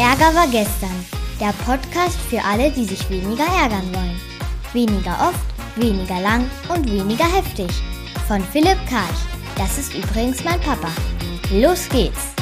Ärger war gestern. Der Podcast für alle, die sich weniger ärgern wollen. Weniger oft, weniger lang und weniger heftig. Von Philipp Karch. Das ist übrigens mein Papa. Los geht's!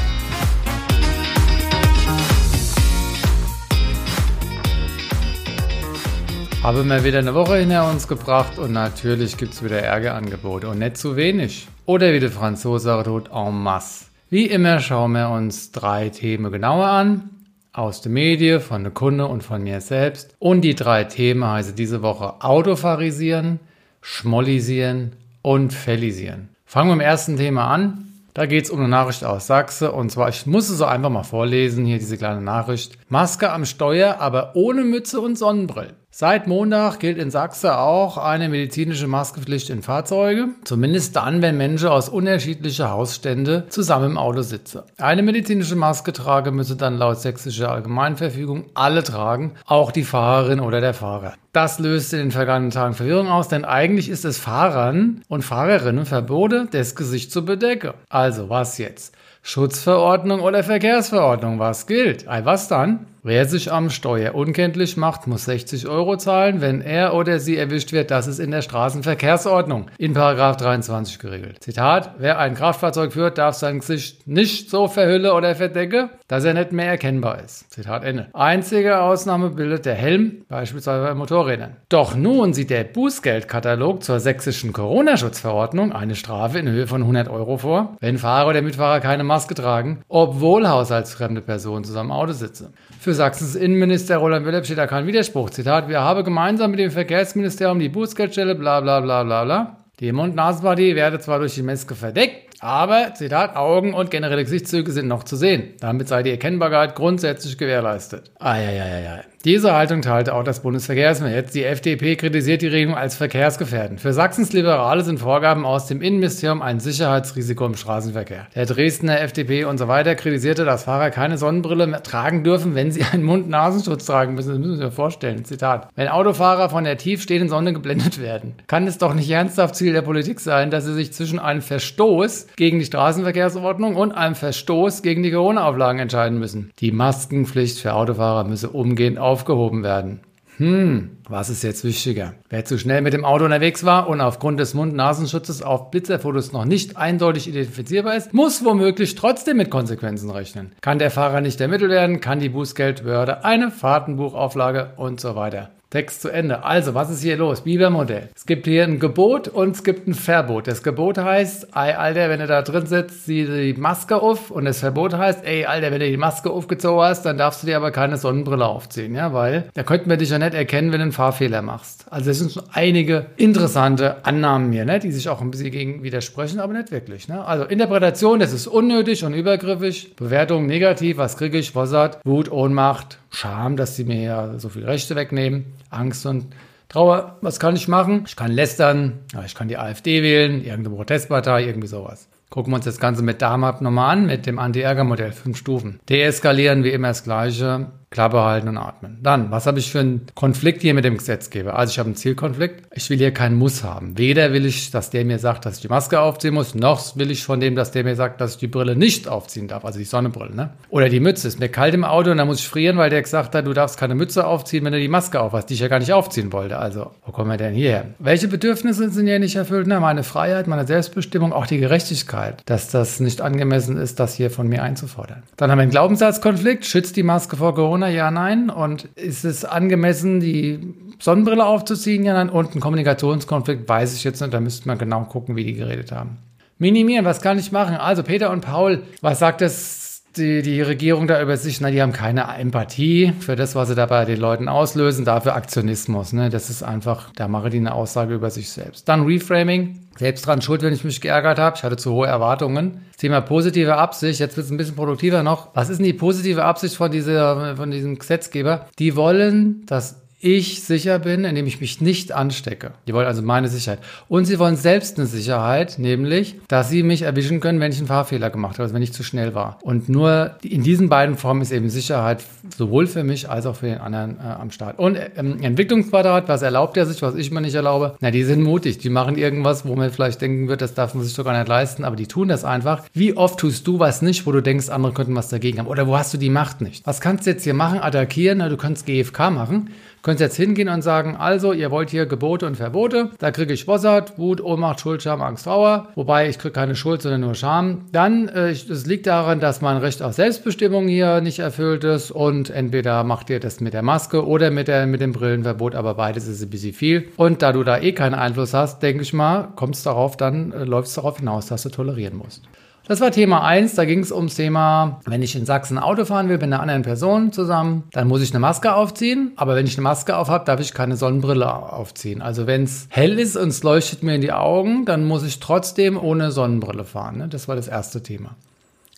Habe mal wieder eine Woche hinter uns gebracht und natürlich gibt es wieder Ärgerangebote und nicht zu wenig. Oder wie der Franzose tut, en masse. Wie immer schauen wir uns drei Themen genauer an. Aus der Medien, von der Kunde und von mir selbst. Und die drei Themen heißen diese Woche Autofarisieren, Schmollisieren und Fellisieren. Fangen wir mit dem ersten Thema an. Da geht es um eine Nachricht aus Sachse. Und zwar, ich muss es so einfach mal vorlesen, hier diese kleine Nachricht. Maske am Steuer, aber ohne Mütze und Sonnenbrille. Seit Montag gilt in Sachsen auch eine medizinische Maskepflicht in Fahrzeuge, zumindest dann, wenn Menschen aus unterschiedlichen Hausständen zusammen im Auto sitzen. Eine medizinische Maske tragen müsse dann laut sächsischer Allgemeinverfügung alle tragen, auch die Fahrerin oder der Fahrer. Das löst in den vergangenen Tagen Verwirrung aus, denn eigentlich ist es Fahrern und Fahrerinnen verboten, das Gesicht zu bedecken. Also was jetzt? Schutzverordnung oder Verkehrsverordnung, was gilt? Ei, was dann? Wer sich am Steuer unkenntlich macht, muss 60 Euro zahlen, wenn er oder sie erwischt wird. Das ist in der Straßenverkehrsordnung in Paragraph 23 geregelt. Zitat, wer ein Kraftfahrzeug führt, darf sein Gesicht nicht so verhüllen oder verdecke, dass er nicht mehr erkennbar ist. Zitat Ende. Einzige Ausnahme bildet der Helm, beispielsweise bei Motorrädern. Doch nun sieht der Bußgeldkatalog zur sächsischen Corona-Schutzverordnung eine Strafe in Höhe von 100 Euro vor, wenn Fahrer oder Mitfahrer keine Maske tragen, obwohl haushaltsfremde Personen zusammen im Auto sitzen. Für Sachsens Innenminister Roland Willem steht da kein Widerspruch. Zitat, wir haben gemeinsam mit dem Verkehrsministerium die Bußgeldstelle, bla bla bla bla bla. Die Mund-Nasen-Partie werde zwar durch die Maske verdeckt, aber, Zitat, Augen und generelle Gesichtszüge sind noch zu sehen. Damit sei die Erkennbarkeit grundsätzlich gewährleistet. Eieieiei. Diese Haltung teilte auch das Bundesverkehrsministerium. Die FDP kritisiert die Regelung als verkehrsgefährdend. Für Sachsens Liberale sind Vorgaben aus dem Innenministerium ein Sicherheitsrisiko im Straßenverkehr. Der Dresdner FDP und so weiter kritisierte, dass Fahrer keine Sonnenbrille tragen dürfen, wenn sie einen Mund-Nasenschutz tragen müssen. Das müssen Sie sich vorstellen. Zitat. Wenn Autofahrer von der tiefstehenden Sonne geblendet werden, kann es doch nicht ernsthaft Ziel der Politik sein, dass sie sich zwischen einem Verstoß gegen die Straßenverkehrsordnung und einem Verstoß gegen die Corona-Auflagen entscheiden müssen. Die Maskenpflicht für Autofahrer müsse umgehend aufgehoben werden. Hm, was ist jetzt wichtiger? Wer zu schnell mit dem Auto unterwegs war und aufgrund des Mund-Nasenschutzes auf Blitzerfotos noch nicht eindeutig identifizierbar ist, muss womöglich trotzdem mit Konsequenzen rechnen. Kann der Fahrer nicht ermittelt werden, kann die Bußgeldbehörde eine Fahrtenbuchauflage und so weiter. Text zu Ende. Also, was ist hier los? Bibermodell. Es gibt hier ein Gebot und es gibt ein Verbot. Das Gebot heißt, ey, Alter, wenn du da drin sitzt, zieh die Maske auf. Und das Verbot heißt, ey, Alter, wenn du die Maske aufgezogen hast, dann darfst du dir aber keine Sonnenbrille aufziehen, ja, weil da könnten wir dich ja nicht erkennen, wenn du einen Fahrfehler machst. Also, es sind schon einige interessante Annahmen hier, ne, die sich auch ein bisschen gegen widersprechen, aber nicht wirklich, ne. Also, Interpretation, das ist unnötig und übergriffig. Bewertung negativ, was kriege ich, was hat, Wut, Ohnmacht, Scham, dass sie mir ja so viel Rechte wegnehmen, Angst und Trauer. Was kann ich machen? Ich kann lästern, ich kann die AfD wählen, irgendeine Protestpartei, irgendwie sowas. Gucken wir uns das Ganze mit DAMAP nochmal an, mit dem Anti-Ärger-Modell, fünf Stufen. Deeskalieren wie immer das Gleiche, Klappe halten und atmen. Dann, was habe ich für einen Konflikt hier mit dem Gesetzgeber? Also ich habe einen Zielkonflikt. Ich will hier keinen Muss haben. Weder will ich, dass der mir sagt, dass ich die Maske aufziehen muss, noch will ich von dem, dass der mir sagt, dass ich die Brille nicht aufziehen darf, also die Sonnenbrille. Ne? Oder die Mütze. Ist mir kalt im Auto und dann muss ich frieren, weil der gesagt hat, du darfst keine Mütze aufziehen, wenn du die Maske aufhast, die ich ja gar nicht aufziehen wollte. Also, wo kommen wir denn hierher? Welche Bedürfnisse sind hier nicht erfüllt? Na, meine Freiheit, meine Selbstbestimmung, auch die Gerechtigkeit, dass das nicht angemessen ist, das hier von mir einzufordern. Dann haben wir einen Glaubenssatzkonflikt. Schützt die Maske vor Corona? Ja, nein. Und ist es angemessen, die Sonnenbrille aufzuziehen? Ja, nein. Und ein Kommunikationskonflikt weiß ich jetzt nicht. Da müsste man genau gucken, wie die geredet haben. Minimieren, was kann ich machen? Also Peter und Paul, was sagt es die, die Regierung da über sich? Na, die haben keine Empathie für das, was sie da bei den Leuten auslösen, dafür Aktionismus. Ne? Das ist einfach, da mache die eine Aussage über sich selbst. Dann Reframing, selbst dran schuld, wenn ich mich geärgert habe. Ich hatte zu hohe Erwartungen. Thema positive Absicht, jetzt wird es ein bisschen produktiver noch. Was ist denn die positive Absicht von, dieser, von diesem Gesetzgeber? Die wollen, dass ich sicher bin, indem ich mich nicht anstecke. Die wollen also meine Sicherheit. Und sie wollen selbst eine Sicherheit, nämlich, dass sie mich erwischen können, wenn ich einen Fahrfehler gemacht habe, also wenn ich zu schnell war. Und nur in diesen beiden Formen ist eben Sicherheit sowohl für mich als auch für den anderen äh, am Start. Und ähm, Entwicklungsquadrat, was erlaubt er sich, was ich mir nicht erlaube? Na, die sind mutig. Die machen irgendwas, wo man vielleicht denken wird, das darf man sich doch gar nicht leisten, aber die tun das einfach. Wie oft tust du was nicht, wo du denkst, andere könnten was dagegen haben? Oder wo hast du die Macht nicht? Was kannst du jetzt hier machen? Attackieren? Na, du kannst GFK machen. Könnt jetzt hingehen und sagen, also ihr wollt hier Gebote und Verbote, da kriege ich Wossert, Wut, Ohnmacht, Schuld, Scham, Angst, Trauer, wobei ich kriege keine Schuld, sondern nur Scham. Dann, äh, es liegt daran, dass mein Recht auf Selbstbestimmung hier nicht erfüllt ist und entweder macht ihr das mit der Maske oder mit, der, mit dem Brillenverbot, aber beides ist ein bisschen viel. Und da du da eh keinen Einfluss hast, denke ich mal, kommst darauf, dann äh, läuft es darauf hinaus, dass du tolerieren musst. Das war Thema 1, da ging es ums Thema, wenn ich in Sachsen Auto fahren will mit einer anderen Person zusammen, dann muss ich eine Maske aufziehen. Aber wenn ich eine Maske auf habe, darf ich keine Sonnenbrille aufziehen. Also wenn es hell ist und es leuchtet mir in die Augen, dann muss ich trotzdem ohne Sonnenbrille fahren. Ne? Das war das erste Thema.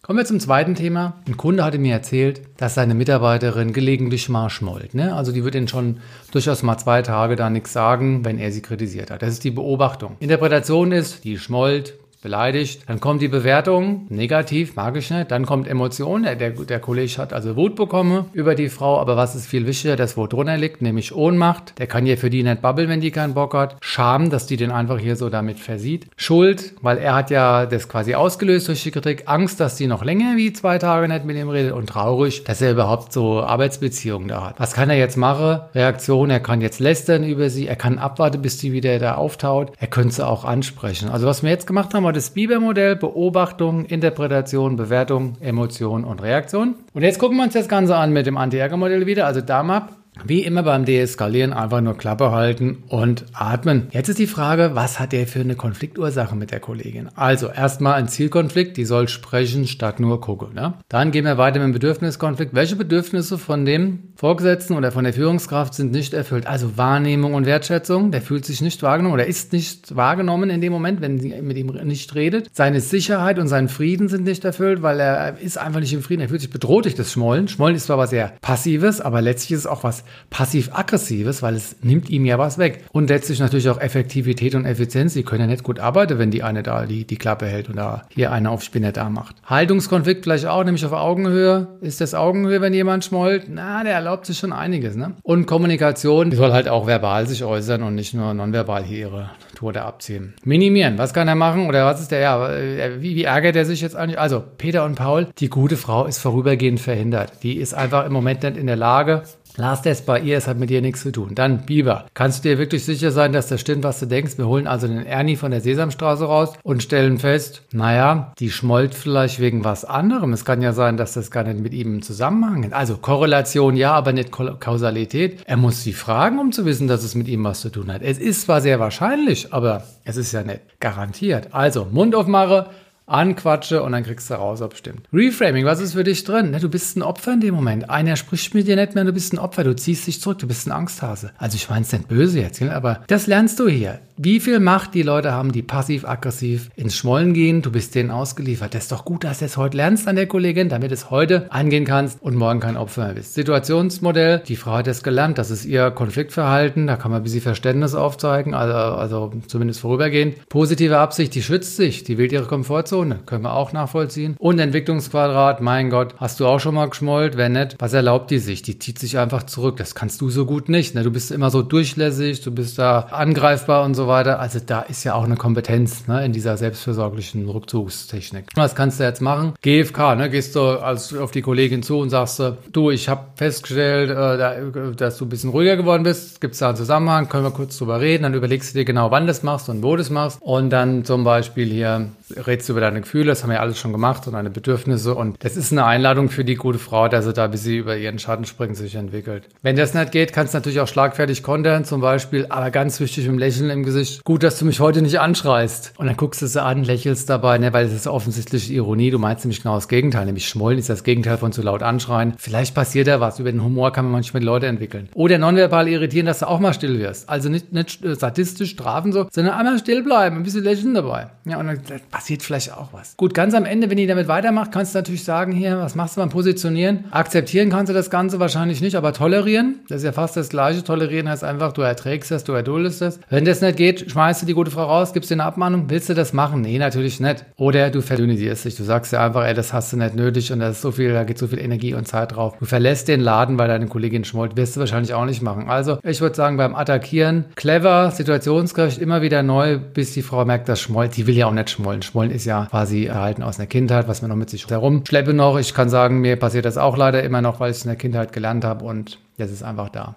Kommen wir zum zweiten Thema. Ein Kunde hatte mir erzählt, dass seine Mitarbeiterin gelegentlich mal schmollt. Ne? Also die wird ihn schon durchaus mal zwei Tage da nichts sagen, wenn er sie kritisiert hat. Das ist die Beobachtung. Interpretation ist, die schmollt, beleidigt. Dann kommt die Bewertung, negativ, mag ich nicht. Dann kommt Emotion, der, der, der Kollege hat also Wut bekommen über die Frau, aber was ist viel wichtiger, das wo drunter liegt, nämlich Ohnmacht. Der kann hier für die nicht babbeln, wenn die keinen Bock hat. Scham, dass die den einfach hier so damit versieht. Schuld, weil er hat ja das quasi ausgelöst durch die Kritik. Angst, dass die noch länger wie zwei Tage nicht mit ihm redet und traurig, dass er überhaupt so Arbeitsbeziehungen da hat. Was kann er jetzt machen? Reaktion, er kann jetzt lästern über sie, er kann abwarten, bis die wieder da auftaut. Er könnte sie auch ansprechen. Also was wir jetzt gemacht haben, wir das Biber-Modell, Beobachtung, Interpretation, Bewertung, Emotion und Reaktion. Und jetzt gucken wir uns das Ganze an mit dem Anti-Ärger-Modell wieder, also DAMAP. Wie immer beim Deeskalieren einfach nur Klappe halten und atmen. Jetzt ist die Frage, was hat der für eine Konfliktursache mit der Kollegin? Also erstmal ein Zielkonflikt, die soll sprechen statt nur gucken. Ne? Dann gehen wir weiter mit dem Bedürfniskonflikt. Welche Bedürfnisse von dem Vorgesetzten oder von der Führungskraft sind nicht erfüllt? Also Wahrnehmung und Wertschätzung. Der fühlt sich nicht wahrgenommen oder ist nicht wahrgenommen in dem Moment, wenn sie mit ihm nicht redet. Seine Sicherheit und sein Frieden sind nicht erfüllt, weil er ist einfach nicht im Frieden. Er fühlt sich bedroht durch das Schmollen. Schmollen ist zwar was sehr Passives, aber letztlich ist es auch was passiv-aggressives, weil es nimmt ihm ja was weg. Und letztlich natürlich auch Effektivität und Effizienz. Sie können ja nicht gut arbeiten, wenn die eine da die, die Klappe hält und da hier eine auf Spinner da macht. Haltungskonflikt vielleicht auch, nämlich auf Augenhöhe. Ist das Augenhöhe, wenn jemand schmollt? Na, der erlaubt sich schon einiges. Ne? Und Kommunikation, die soll halt auch verbal sich äußern und nicht nur nonverbal hier ihre Tode abziehen. Minimieren, was kann er machen oder was ist der, ja, äh, wie, wie ärgert er sich jetzt eigentlich? Also, Peter und Paul, die gute Frau ist vorübergehend verhindert. Die ist einfach im Moment nicht in der Lage, Lass das bei ihr, es hat mit dir nichts zu tun. Dann Biber. Kannst du dir wirklich sicher sein, dass das stimmt, was du denkst? Wir holen also den Ernie von der Sesamstraße raus und stellen fest, naja, die schmollt vielleicht wegen was anderem. Es kann ja sein, dass das gar nicht mit ihm im Zusammenhang ist. Also Korrelation ja, aber nicht Kausalität. Er muss sie fragen, um zu wissen, dass es mit ihm was zu tun hat. Es ist zwar sehr wahrscheinlich, aber es ist ja nicht garantiert. Also Mund aufmache, anquatsche und dann kriegst du raus, ob stimmt. Reframing, was ist für dich drin? Du bist ein Opfer in dem Moment. Einer spricht mit dir nicht mehr, du bist ein Opfer, du ziehst dich zurück, du bist ein Angsthase. Also ich meine es nicht böse jetzt, aber das lernst du hier. Wie viel Macht die Leute haben, die passiv-aggressiv ins Schmollen gehen, du bist denen ausgeliefert. Das ist doch gut, dass du es heute lernst an der Kollegin, damit es heute angehen kannst und morgen kein Opfer mehr bist. Situationsmodell, die Frau hat es gelernt, das ist ihr Konfliktverhalten, da kann man ein bisschen Verständnis aufzeigen, also, also zumindest vorübergehend. Positive Absicht, die schützt sich, die wählt ihre Komfortzone Zone. Können wir auch nachvollziehen. Und Entwicklungsquadrat, mein Gott, hast du auch schon mal geschmollt? Wenn nicht, was erlaubt die sich? Die zieht sich einfach zurück. Das kannst du so gut nicht. Ne? Du bist immer so durchlässig, du bist da angreifbar und so weiter. Also da ist ja auch eine Kompetenz ne, in dieser selbstversorglichen Rückzugstechnik. Was kannst du jetzt machen? GFK, ne? gehst du als, auf die Kollegin zu und sagst, du, ich habe festgestellt, äh, dass du ein bisschen ruhiger geworden bist. Gibt es da einen Zusammenhang? Können wir kurz drüber reden? Dann überlegst du dir genau, wann das machst und wo das machst. Und dann zum Beispiel hier redest du über deine Gefühle, das haben wir ja alles schon gemacht und deine Bedürfnisse und das ist eine Einladung für die gute Frau, dass sie da, wie sie über ihren Schatten springt, sich entwickelt. Wenn das nicht geht, kannst du natürlich auch schlagfertig kontern, zum Beispiel, aber ganz wichtig im Lächeln im Gesicht. Gut, dass du mich heute nicht anschreist. Und dann guckst du sie an, lächelst dabei, ne, weil es ist offensichtlich Ironie. Du meinst nämlich genau das Gegenteil, nämlich schmollen ist das Gegenteil von zu laut anschreien. Vielleicht passiert da was. Über den Humor kann man manchmal Leute entwickeln. Oder nonverbal irritieren, dass du auch mal still wirst. Also nicht, nicht sadistisch strafen so, sondern einmal still bleiben, ein bisschen lächeln dabei. Ja, und dann passiert vielleicht auch was. Gut, ganz am Ende, wenn ihr damit weitermacht, kannst du natürlich sagen, hier, was machst du beim Positionieren? Akzeptieren kannst du das Ganze wahrscheinlich nicht, aber tolerieren, das ist ja fast das Gleiche. Tolerieren heißt einfach, du erträgst das, du erduldest das. Wenn das nicht geht, schmeißt du die gute Frau raus, gibst dir eine Abmahnung, willst du das machen? Nee, natürlich nicht. Oder du verdünnisierst dich, du sagst ja einfach, ey, das hast du nicht nötig und da ist so viel, da geht so viel Energie und Zeit drauf. Du verlässt den Laden, weil deine Kollegin schmollt, wirst du wahrscheinlich auch nicht machen. Also, ich würde sagen, beim Attackieren, clever, situationsgerecht, immer wieder neu, bis die Frau merkt, das schmollt. Die will ja auch nicht schmollen. Schmollen ist ja quasi erhalten aus einer Kindheit, was man noch mit sich herumschleppe noch. Ich kann sagen, mir passiert das auch leider immer noch, weil ich es in der Kindheit gelernt habe und jetzt ist einfach da.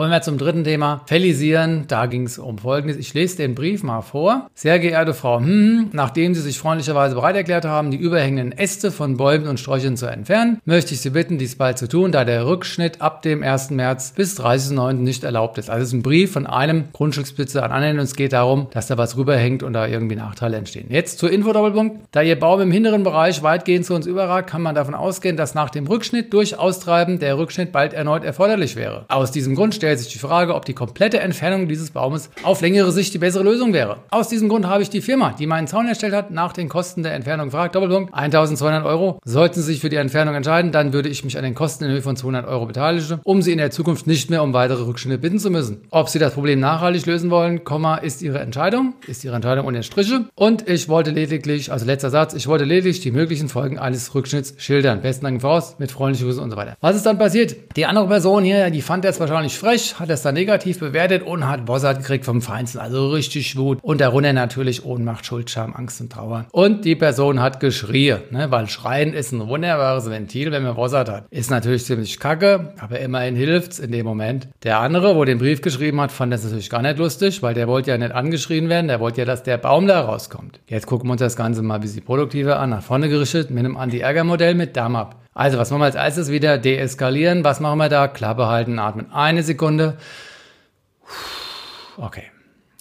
Kommen wir zum dritten Thema. Fellisieren. Da ging es um Folgendes. Ich lese den Brief mal vor. Sehr geehrte Frau, hm, nachdem Sie sich freundlicherweise bereit erklärt haben, die überhängenden Äste von Bäumen und Sträuchern zu entfernen, möchte ich Sie bitten, dies bald zu tun, da der Rückschnitt ab dem 1. März bis 30.09. nicht erlaubt ist. Also es ist ein Brief von einem Grundstücksbesitzer an anderen und es geht darum, dass da was rüberhängt und da irgendwie Nachteile entstehen. Jetzt zur Info-Doppelpunkt. Da Ihr Baum im hinteren Bereich weitgehend zu uns überragt, kann man davon ausgehen, dass nach dem Rückschnitt durch Austreiben der Rückschnitt bald erneut erforderlich wäre. Aus diesem Grund stellt stellt sich die Frage, ob die komplette Entfernung dieses Baumes auf längere Sicht die bessere Lösung wäre. Aus diesem Grund habe ich die Firma, die meinen Zaun erstellt hat, nach den Kosten der Entfernung gefragt. Doppelpunkt 1200 Euro. Sollten Sie sich für die Entfernung entscheiden, dann würde ich mich an den Kosten in Höhe von 200 Euro beteiligen, um Sie in der Zukunft nicht mehr um weitere Rückschnitte bitten zu müssen. Ob Sie das Problem nachhaltig lösen wollen, ist Ihre Entscheidung, ist Ihre Entscheidung ohne Striche. Und ich wollte lediglich, also letzter Satz, ich wollte lediglich die möglichen Folgen eines Rückschnitts schildern. Besten Dank voraus, mit freundlichen Grüßen und so weiter. Was ist dann passiert? Die andere Person hier, die fand das wahrscheinlich frech, hat das dann negativ bewertet und hat Bossart gekriegt vom Feinsten. Also richtig Wut. Und darunter natürlich Ohnmacht, Schuld, Scham, Angst und Trauer. Und die Person hat geschrien, ne? weil Schreien ist ein wunderbares Ventil, wenn man Bossart hat. Ist natürlich ziemlich kacke, aber immerhin hilft's in dem Moment. Der andere, wo den Brief geschrieben hat, fand das natürlich gar nicht lustig, weil der wollte ja nicht angeschrien werden, der wollte ja, dass der Baum da rauskommt. Jetzt gucken wir uns das Ganze mal ein bisschen produktiver an, nach vorne gerichtet, mit einem Anti-Ärger-Modell mit Damab. Also, was machen wir als erstes wieder? Deeskalieren. Was machen wir da? Klappe halten, atmen. Eine Sekunde. Okay.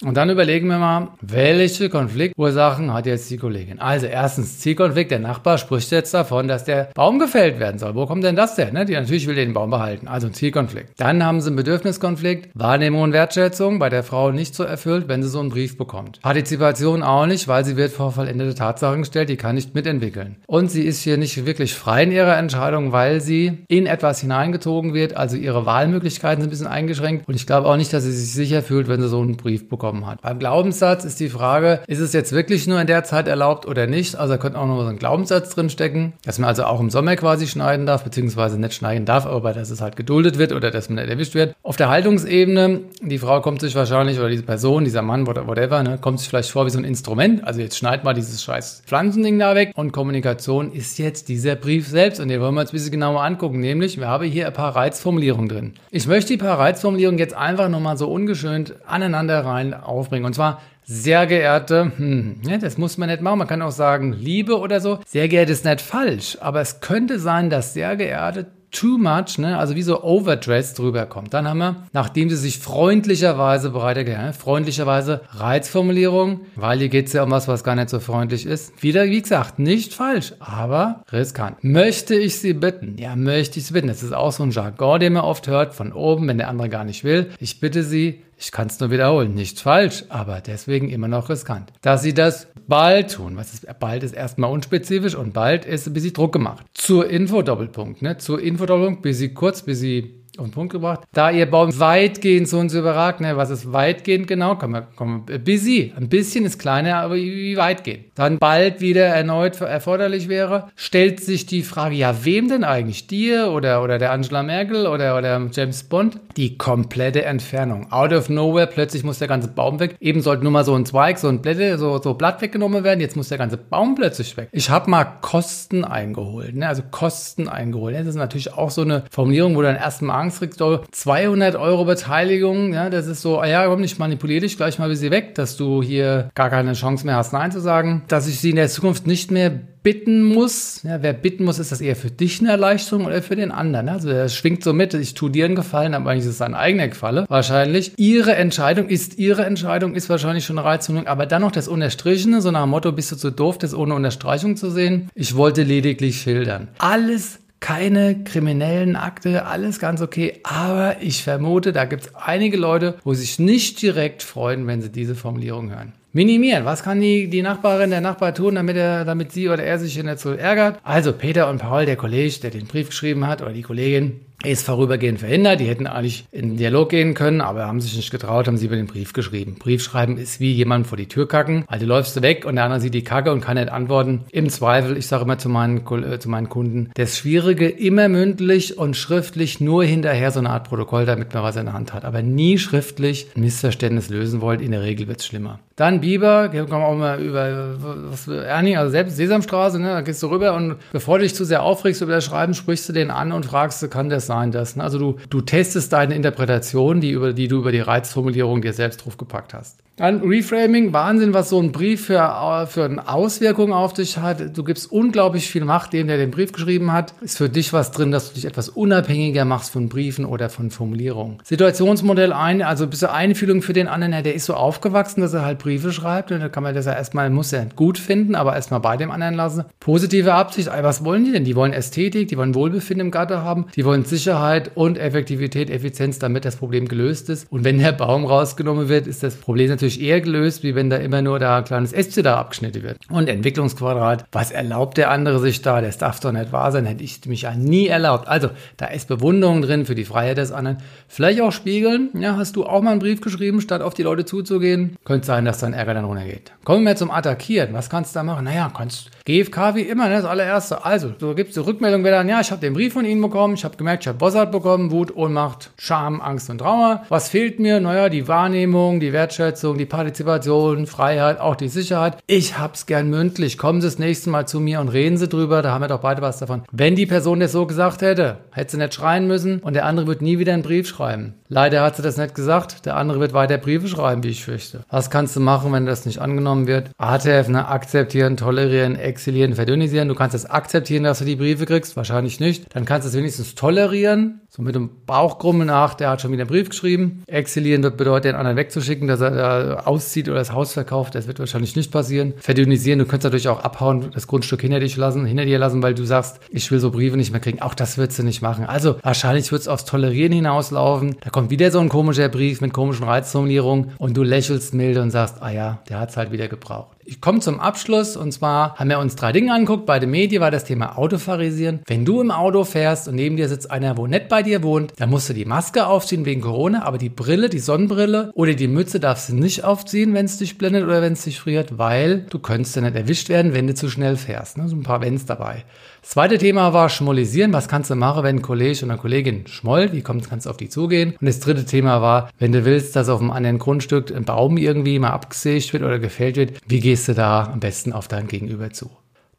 Und dann überlegen wir mal, welche Konfliktursachen hat jetzt die Kollegin? Also erstens Zielkonflikt, der Nachbar spricht jetzt davon, dass der Baum gefällt werden soll. Wo kommt denn das denn? Ne? Die natürlich will den Baum behalten, also ein Zielkonflikt. Dann haben sie einen Bedürfniskonflikt, Wahrnehmung und Wertschätzung bei der Frau nicht so erfüllt, wenn sie so einen Brief bekommt. Partizipation auch nicht, weil sie wird vor vollendete Tatsachen gestellt, die kann nicht mitentwickeln. Und sie ist hier nicht wirklich frei in ihrer Entscheidung, weil sie in etwas hineingezogen wird, also ihre Wahlmöglichkeiten sind ein bisschen eingeschränkt. Und ich glaube auch nicht, dass sie sich sicher fühlt, wenn sie so einen Brief bekommt bekommen hat. Beim Glaubenssatz ist die Frage, ist es jetzt wirklich nur in der Zeit erlaubt oder nicht? Also da könnte auch noch so ein Glaubenssatz drin stecken, dass man also auch im Sommer quasi schneiden darf, beziehungsweise nicht schneiden darf, aber dass es halt geduldet wird oder dass man nicht erwischt wird. Auf der Haltungsebene, die Frau kommt sich wahrscheinlich, oder diese Person, dieser Mann, whatever, ne, kommt sich vielleicht vor wie so ein Instrument. Also jetzt schneid mal dieses scheiß Pflanzending da weg. Und Kommunikation ist jetzt dieser Brief selbst. Und den wollen wir uns ein bisschen genauer angucken. Nämlich, wir haben hier ein paar Reizformulierungen drin. Ich möchte die paar Reizformulierungen jetzt einfach nochmal so ungeschönt aneinander rein aufbringen. Und zwar sehr geehrte, hm, ja, das muss man nicht machen. Man kann auch sagen, Liebe oder so. Sehr geehrte ist nicht falsch, aber es könnte sein, dass sehr geehrte too much, ne, also wie so overdressed drüber kommt. Dann haben wir, nachdem sie sich freundlicherweise bereit erklären, freundlicherweise Reizformulierung, weil hier geht's ja um was, was gar nicht so freundlich ist. Wieder, wie gesagt, nicht falsch, aber riskant. Möchte ich Sie bitten? Ja, möchte ich Sie bitten. Das ist auch so ein Jargon, den man oft hört, von oben, wenn der andere gar nicht will. Ich bitte Sie, ich kann es nur wiederholen, nicht falsch, aber deswegen immer noch riskant. Dass sie das bald tun, was ist bald ist erstmal unspezifisch und bald ist ein bisschen Druck gemacht. Zur Info Doppelpunkt, ne? Zur Info Doppelpunkt, bis sie kurz, bis sie auf Punkt gebracht. Da ihr Baum weitgehend so und so überragt, ne, was ist weitgehend genau? Kann man, busy. Ein bisschen ist kleiner, aber wie weitgehend. Dann bald wieder erneut erforderlich wäre, stellt sich die Frage, ja, wem denn eigentlich? Dir oder, oder der Angela Merkel oder, oder James Bond? Die komplette Entfernung. Out of nowhere, plötzlich muss der ganze Baum weg. Eben sollte nur mal so ein Zweig, so ein Blätter, so, so Blatt weggenommen werden. Jetzt muss der ganze Baum plötzlich weg. Ich habe mal Kosten eingeholt, ne? also Kosten eingeholt. Das ist natürlich auch so eine Formulierung, wo du dann erstmal Angst kriegst, 200 Euro Beteiligung, ja, das ist so, ah ja, komm, ich manipuliere dich gleich mal ein bisschen weg, dass du hier gar keine Chance mehr hast, Nein zu sagen, dass ich sie in der Zukunft nicht mehr bitten muss. Ja, wer bitten muss, ist das eher für dich eine Erleichterung oder für den anderen. Also das schwingt so mit, ich tue dir einen Gefallen, aber eigentlich ist es sein eigener Gefalle. Wahrscheinlich. Ihre Entscheidung ist ihre Entscheidung, ist wahrscheinlich schon eine Reizung, aber dann noch das Unerstrichene, so nach dem Motto, bist du zu doof, das ohne Unterstreichung zu sehen. Ich wollte lediglich schildern. Alles keine kriminellen Akte, alles ganz okay. Aber ich vermute, da gibt es einige Leute, wo sich nicht direkt freuen, wenn sie diese Formulierung hören. minimieren. Was kann die, die Nachbarin, der Nachbar tun, damit er, damit sie oder er sich nicht so ärgert? Also Peter und Paul, der Kollege, der den Brief geschrieben hat, oder die Kollegin, ist vorübergehend verhindert. Die hätten eigentlich in den Dialog gehen können, aber haben sich nicht getraut, haben sie über den Brief geschrieben. Briefschreiben ist wie jemand vor die Tür kacken. Also läufst du weg und der andere sieht die Kacke und kann nicht antworten. Im Zweifel, ich sage immer zu meinen, äh, zu meinen Kunden, das Schwierige immer mündlich und schriftlich nur hinterher so eine Art Protokoll, damit man was in der Hand hat. Aber nie schriftlich ein Missverständnis lösen wollt. In der Regel wird's schlimmer. Dann Biber, hier kommen wir auch mal über was, Ernie, also selbst Sesamstraße, ne, da gehst du rüber und bevor du dich zu sehr aufregst über das Schreiben, sprichst du den an und fragst, kann das sein, das? Ne? Also du, du testest deine Interpretation, die, über, die du über die Reizformulierung dir selbst draufgepackt hast. Dann Reframing, Wahnsinn, was so ein Brief für, für eine Auswirkung auf dich hat. Du gibst unglaublich viel Macht dem, der den Brief geschrieben hat. Ist für dich was drin, dass du dich etwas unabhängiger machst von Briefen oder von Formulierungen. Situationsmodell ein, also ein bisschen Einfühlung für den anderen, der ist so aufgewachsen, dass er halt Briefe schreibt. Und da kann man das ja erstmal, muss er gut finden, aber erstmal bei dem anderen lassen. Positive Absicht, was wollen die denn? Die wollen Ästhetik, die wollen Wohlbefinden im Gatter haben, die wollen Sicherheit und Effektivität, Effizienz, damit das Problem gelöst ist. Und wenn der Baum rausgenommen wird, ist das Problem natürlich natürlich eher gelöst, wie wenn da immer nur da ein kleines Ästchen da abgeschnitten wird. Und Entwicklungsquadrat, was erlaubt der andere sich da? Das darf doch nicht wahr sein, hätte ich mich ja nie erlaubt. Also, da ist Bewunderung drin für die Freiheit des anderen. Vielleicht auch spiegeln. Ja, hast du auch mal einen Brief geschrieben, statt auf die Leute zuzugehen? Könnte sein, dass dein Ärger dann runtergeht. Kommen wir zum Attackieren. Was kannst du da machen? Naja, kannst GFK wie immer, ne, das allererste. Also, du gibst die Rückmeldung wieder an, ja, ich habe den Brief von Ihnen bekommen, ich habe gemerkt, ich habe Bossart bekommen, Wut, Ohnmacht, Scham, Angst und Trauer. Was fehlt mir? Naja, die Wahrnehmung, die Wertschätzung, die Partizipation, Freiheit, auch die Sicherheit. Ich hab's gern mündlich. Kommen Sie das nächste Mal zu mir und reden Sie drüber. Da haben wir doch beide was davon. Wenn die Person das so gesagt hätte, hätte sie nicht schreien müssen und der andere wird nie wieder einen Brief schreiben. Leider hat sie das nicht gesagt. Der andere wird weiter Briefe schreiben, wie ich fürchte. Was kannst du machen, wenn das nicht angenommen wird? ATF, ne? Akzeptieren, tolerieren, exilieren, verdünnisieren. Du kannst es akzeptieren, dass du die Briefe kriegst. Wahrscheinlich nicht. Dann kannst du es wenigstens tolerieren. So mit dem Bauchgrummeln nach, der hat schon wieder einen Brief geschrieben. Exilieren wird bedeutet, den anderen wegzuschicken, dass er da auszieht oder das Haus verkauft. Das wird wahrscheinlich nicht passieren. Verdünnisieren, du könntest natürlich auch abhauen, das Grundstück hinter dich lassen, hinter dir lassen, weil du sagst, ich will so Briefe nicht mehr kriegen. Auch das wird sie nicht machen. Also wahrscheinlich wird es aufs Tolerieren hinauslaufen. Da kommt wieder so ein komischer Brief mit komischen Reizformulierungen und du lächelst milde und sagst, ah ja, der hat es halt wieder gebraucht. Ich komme zum Abschluss und zwar haben wir uns drei Dinge angeguckt. Bei dem Medien war das Thema Autofarisieren. Wenn du im Auto fährst und neben dir sitzt einer, wo nicht bei dir wohnt, dann musst du die Maske aufziehen wegen Corona, aber die Brille, die Sonnenbrille oder die Mütze darfst du nicht aufziehen, wenn es dich blendet oder wenn es dich friert, weil du könntest ja nicht erwischt werden, wenn du zu schnell fährst. Ne? So ein paar Wenns dabei. Das zweite Thema war Schmollisieren. Was kannst du machen, wenn ein Kollege oder eine Kollegin schmollt? Wie kommst, kannst du auf die zugehen? Und das dritte Thema war, wenn du willst, dass auf einem anderen Grundstück ein Baum irgendwie mal abgesägt wird oder gefällt wird, wie gehst du da am besten auf dein Gegenüber zu?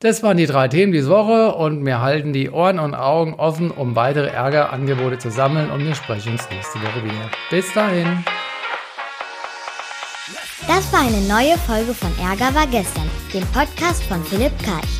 Das waren die drei Themen diese Woche und wir halten die Ohren und Augen offen, um weitere Ärgerangebote zu sammeln und wir sprechen uns nächste Woche wieder. Bis dahin. Das war eine neue Folge von Ärger war gestern, dem Podcast von Philipp Karch.